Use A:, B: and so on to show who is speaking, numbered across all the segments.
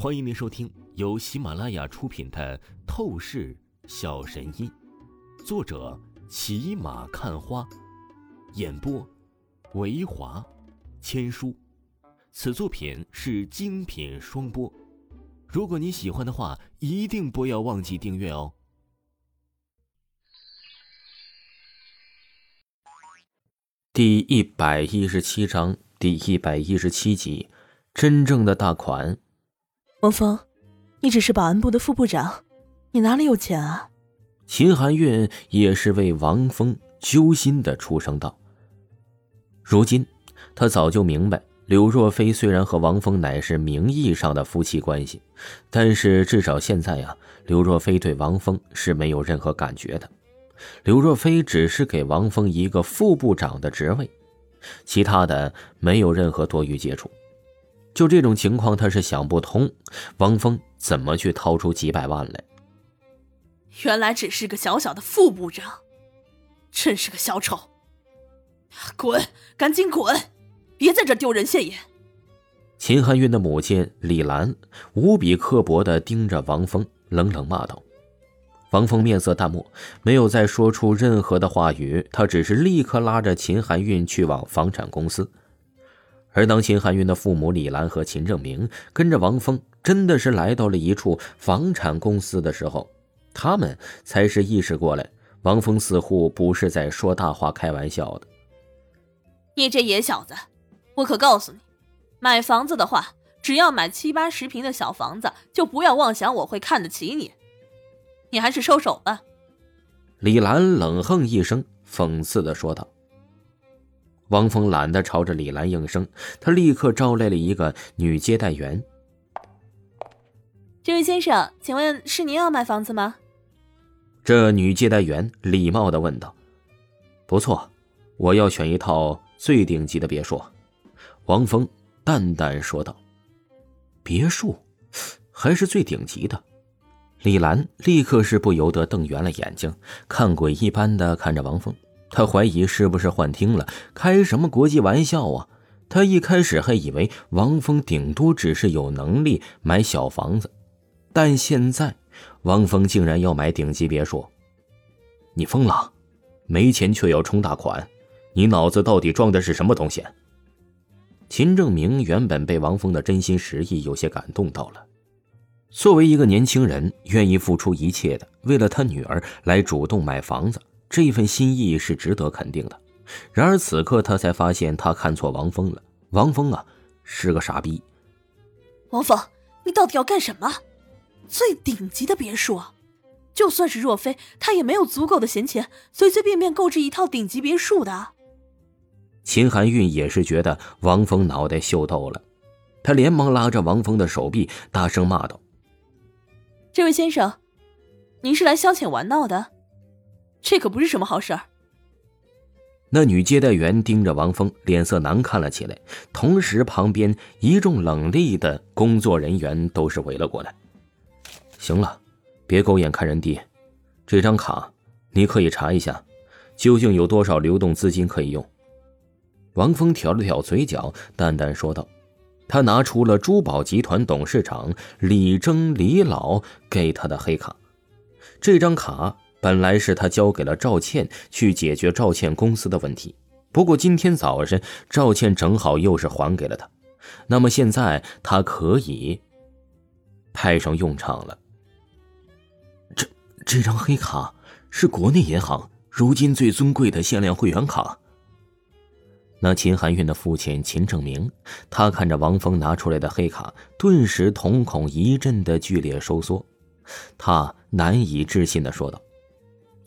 A: 欢迎您收听由喜马拉雅出品的《透视小神医》，作者骑马看花，演播维华千书。此作品是精品双播。如果你喜欢的话，一定不要忘记订阅哦。
B: 第一百一十七章第一百一十七集，真正的大款。
C: 王峰，你只是保安部的副部长，你哪里有钱啊？
B: 秦含韵也是为王峰揪心的出声道。如今，他早就明白，柳若飞虽然和王峰乃是名义上的夫妻关系，但是至少现在呀，柳若飞对王峰是没有任何感觉的。刘若飞只是给王峰一个副部长的职位，其他的没有任何多余接触。就这种情况，他是想不通，王峰怎么去掏出几百万来？
C: 原来只是个小小的副部长，真是个小丑！滚，赶紧滚，别在这丢人现眼！
B: 秦含韵的母亲李兰无比刻薄的盯着王峰，冷冷骂道。王峰面色淡漠，没有再说出任何的话语。他只是立刻拉着秦含韵去往房产公司。而当秦汉云的父母李兰和秦正明跟着王峰真的是来到了一处房产公司的时候，他们才是意识过来，王峰似乎不是在说大话、开玩笑的。
C: 你这野小子，我可告诉你，买房子的话，只要买七八十平的小房子，就不要妄想我会看得起你。你还是收手吧。”
B: 李兰冷哼一声，讽刺的说道。王峰懒得朝着李兰应声，他立刻招来了一个女接待员。
C: “这位先生，请问是您要买房子吗？”
B: 这女接待员礼貌的问道。“不错，我要选一套最顶级的别墅。”王峰淡淡说道。“别墅，还是最顶级的。”李兰立刻是不由得瞪圆了眼睛，看鬼一般的看着王峰。他怀疑是不是幻听了，开什么国际玩笑啊？他一开始还以为王峰顶多只是有能力买小房子，但现在王峰竟然要买顶级别墅。你疯了？没钱却要充大款？你脑子到底装的是什么东西？秦正明原本被王峰的真心实意有些感动到了。作为一个年轻人，愿意付出一切的，为了他女儿来主动买房子，这份心意是值得肯定的。然而此刻他才发现，他看错王峰了。王峰啊，是个傻逼。
C: 王峰，你到底要干什么？最顶级的别墅，就算是若飞，他也没有足够的闲钱，随随便便购置一套顶级别墅的。
B: 秦含韵也是觉得王峰脑袋秀逗了，她连忙拉着王峰的手臂，大声骂道。
C: 这位先生，您是来消遣玩闹的？这可不是什么好事儿。
B: 那女接待员盯着王峰，脸色难看了起来。同时，旁边一众冷厉的工作人员都是围了过来。行了，别狗眼看人低。这张卡，你可以查一下，究竟有多少流动资金可以用。王峰挑了挑嘴角，淡淡说道。他拿出了珠宝集团董事长李征李老给他的黑卡，这张卡本来是他交给了赵倩去解决赵倩公司的问题，不过今天早晨赵倩正好又是还给了他，那么现在他可以派上用场了。这这张黑卡是国内银行如今最尊贵的限量会员卡。那秦含韵的父亲秦正明，他看着王峰拿出来的黑卡，顿时瞳孔一阵的剧烈收缩，他难以置信的说道：“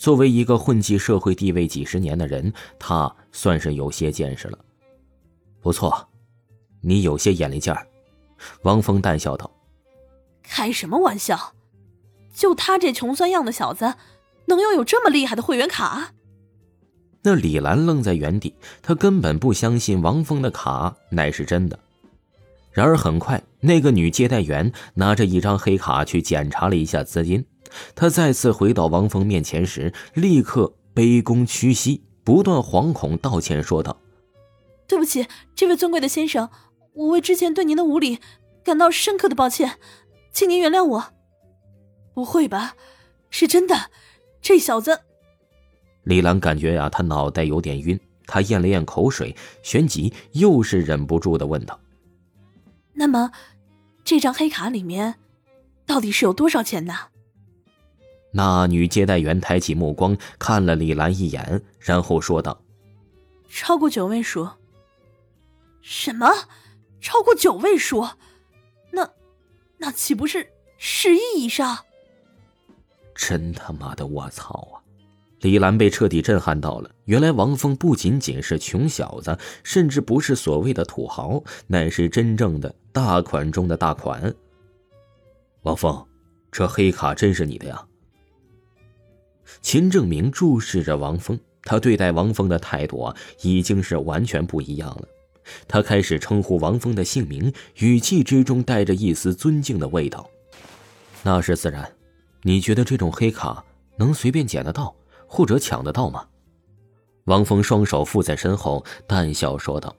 B: 作为一个混迹社会地位几十年的人，他算是有些见识了。不错，你有些眼力劲儿。”王峰淡笑道：“
C: 开什么玩笑？就他这穷酸样的小子，能拥有这么厉害的会员卡？”
B: 那李兰愣在原地，她根本不相信王峰的卡乃是真的。然而很快，那个女接待员拿着一张黑卡去检查了一下资金。她再次回到王峰面前时，立刻卑躬屈膝，不断惶恐道歉说道：“
C: 对不起，这位尊贵的先生，我为之前对您的无礼感到深刻的抱歉。请您原谅我。不会吧？是真的？这小子……
B: 李兰感觉呀，他脑袋有点晕。他咽了咽口水，旋即又是忍不住的问道：“
C: 那么，这张黑卡里面到底是有多少钱呢？”
B: 那女接待员抬起目光看了李兰一眼，然后说道：“
C: 超过九位数。”“什么？超过九位数？那，那岂不是十亿以上？”
B: 真他妈的我操啊！李兰被彻底震撼到了。原来王峰不仅仅是穷小子，甚至不是所谓的土豪，乃是真正的大款中的大款。王峰，这黑卡真是你的呀？秦正明注视着王峰，他对待王峰的态度啊，已经是完全不一样了。他开始称呼王峰的姓名，语气之中带着一丝尊敬的味道。那是自然。你觉得这种黑卡能随便捡得到？或者抢得到吗？王峰双手负在身后，淡笑说道。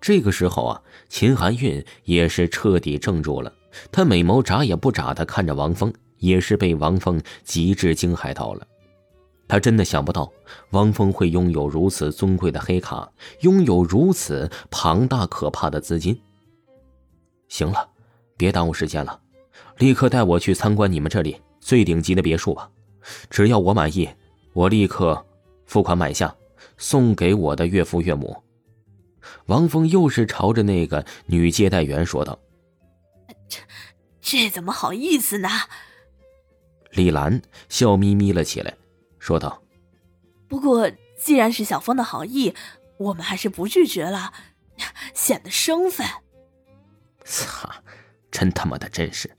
B: 这个时候啊，秦含韵也是彻底怔住了，她美眸眨也不眨的看着王峰，也是被王峰极致惊骇到了。他真的想不到王峰会拥有如此尊贵的黑卡，拥有如此庞大可怕的资金。行了，别耽误时间了，立刻带我去参观你们这里最顶级的别墅吧，只要我满意。我立刻付款买下，送给我的岳父岳母。王峰又是朝着那个女接待员说道：“
C: 这这怎么好意思呢？”
B: 李兰笑眯眯了起来，说道：“
C: 不过既然是小峰的好意，我们还是不拒绝了，显得生分。”
B: 操，真他妈的真是！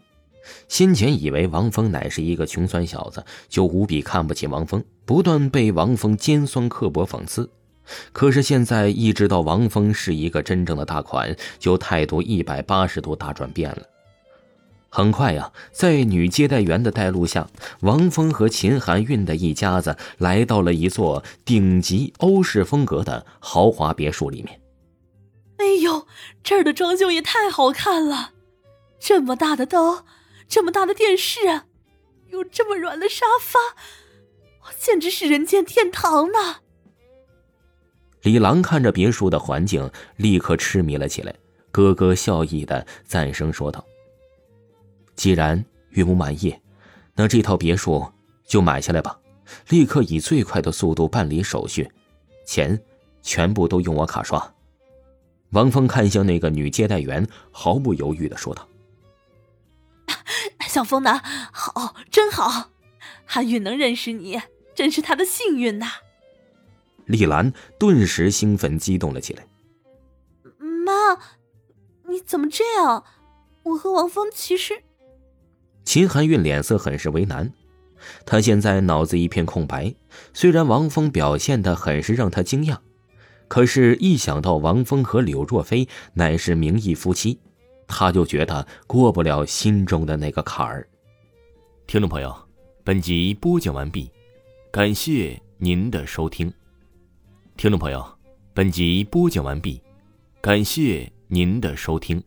B: 先前以为王峰乃是一个穷酸小子，就无比看不起王峰，不断被王峰尖酸刻薄讽刺。可是现在一知道王峰是一个真正的大款，就态度一百八十度大转变了。很快呀，在女接待员的带路下，王峰和秦含韵的一家子来到了一座顶级欧式风格的豪华别墅里面。
C: 哎呦，这儿的装修也太好看了，这么大的灯。这么大的电视，有这么软的沙发，简直是人间天堂呢！
B: 李郎看着别墅的环境，立刻痴迷了起来，咯咯笑意的赞声说道：“既然岳母满意，那这套别墅就买下来吧，立刻以最快的速度办理手续，钱全部都用我卡刷。”王峰看向那个女接待员，毫不犹豫的说道。
C: 小峰呢？好，真好，韩韵能认识你，真是他的幸运呐！
B: 丽兰顿时兴奋激动了起来。
C: 妈，你怎么这样？我和王峰其实……
B: 秦含韵脸色很是为难，她现在脑子一片空白。虽然王峰表现的很是让她惊讶，可是，一想到王峰和柳若飞乃是名义夫妻。他就觉得过不了心中的那个坎儿。
A: 听众朋友，本集播讲完毕，感谢您的收听。听众朋友，本集播讲完毕，感谢您的收听。